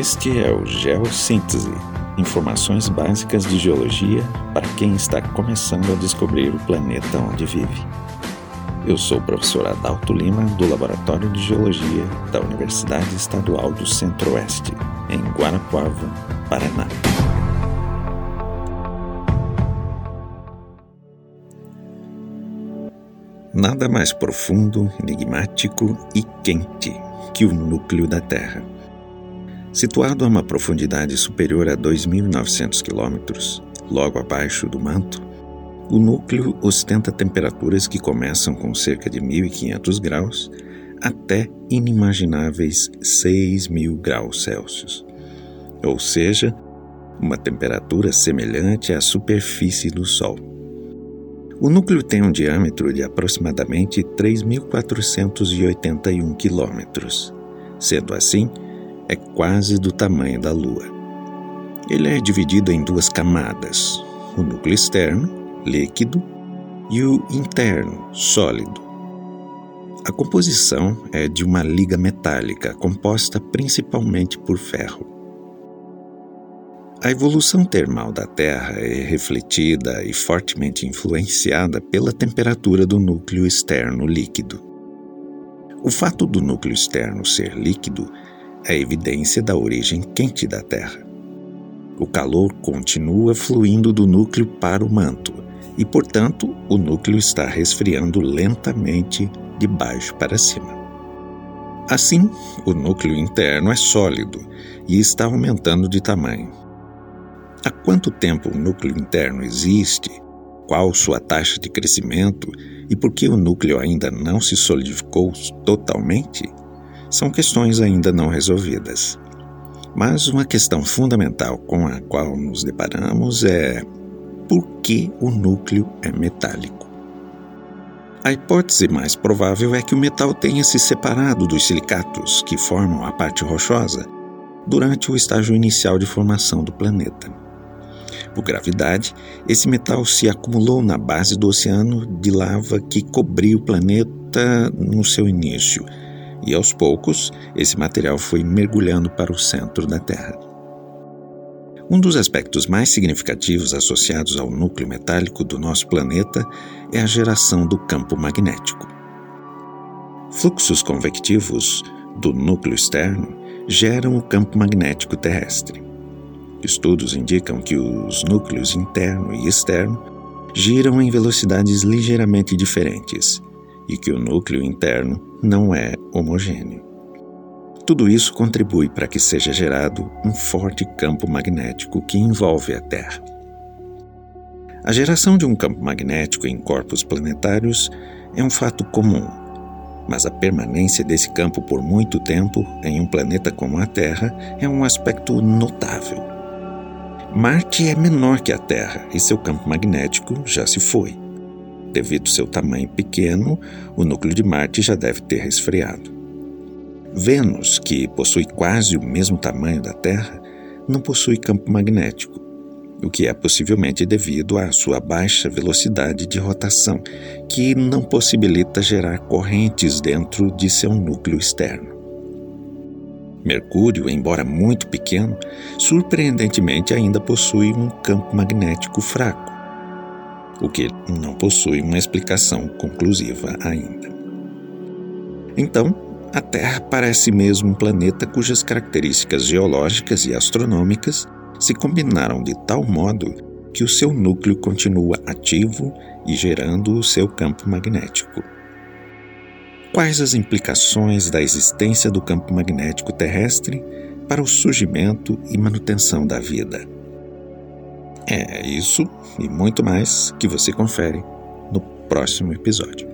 Este é o Geossíntese, informações básicas de geologia para quem está começando a descobrir o planeta onde vive. Eu sou o professor Adalto Lima, do Laboratório de Geologia da Universidade Estadual do Centro-Oeste, em Guarapuava, Paraná. Nada mais profundo, enigmático e quente que o núcleo da Terra. Situado a uma profundidade superior a 2.900 quilômetros, logo abaixo do manto, o núcleo ostenta temperaturas que começam com cerca de 1.500 graus até inimagináveis 6.000 graus Celsius, ou seja, uma temperatura semelhante à superfície do Sol. O núcleo tem um diâmetro de aproximadamente 3.481 quilômetros. Sendo assim, é quase do tamanho da Lua. Ele é dividido em duas camadas: o núcleo externo, líquido, e o interno, sólido. A composição é de uma liga metálica composta principalmente por ferro. A evolução termal da Terra é refletida e fortemente influenciada pela temperatura do núcleo externo líquido. O fato do núcleo externo ser líquido é evidência da origem quente da Terra. O calor continua fluindo do núcleo para o manto e, portanto, o núcleo está resfriando lentamente de baixo para cima. Assim, o núcleo interno é sólido e está aumentando de tamanho. Há quanto tempo o núcleo interno existe? Qual sua taxa de crescimento e por que o núcleo ainda não se solidificou totalmente? São questões ainda não resolvidas. Mas uma questão fundamental com a qual nos deparamos é por que o núcleo é metálico? A hipótese mais provável é que o metal tenha se separado dos silicatos, que formam a parte rochosa, durante o estágio inicial de formação do planeta. Por gravidade, esse metal se acumulou na base do oceano de lava que cobriu o planeta no seu início e aos poucos esse material foi mergulhando para o centro da Terra. Um dos aspectos mais significativos associados ao núcleo metálico do nosso planeta é a geração do campo magnético. Fluxos convectivos do núcleo externo geram o campo magnético terrestre. Estudos indicam que os núcleos interno e externo giram em velocidades ligeiramente diferentes e que o núcleo interno não é homogêneo. Tudo isso contribui para que seja gerado um forte campo magnético que envolve a Terra. A geração de um campo magnético em corpos planetários é um fato comum, mas a permanência desse campo por muito tempo em um planeta como a Terra é um aspecto notável. Marte é menor que a Terra e seu campo magnético já se foi. Devido ao seu tamanho pequeno, o núcleo de Marte já deve ter resfriado. Vênus, que possui quase o mesmo tamanho da Terra, não possui campo magnético, o que é possivelmente devido à sua baixa velocidade de rotação, que não possibilita gerar correntes dentro de seu núcleo externo. Mercúrio, embora muito pequeno, surpreendentemente ainda possui um campo magnético fraco o que não possui uma explicação conclusiva ainda. Então, a Terra parece mesmo um planeta cujas características geológicas e astronômicas se combinaram de tal modo que o seu núcleo continua ativo e gerando o seu campo magnético. Quais as implicações da existência do campo magnético terrestre para o surgimento e manutenção da vida? É isso e muito mais que você confere no próximo episódio.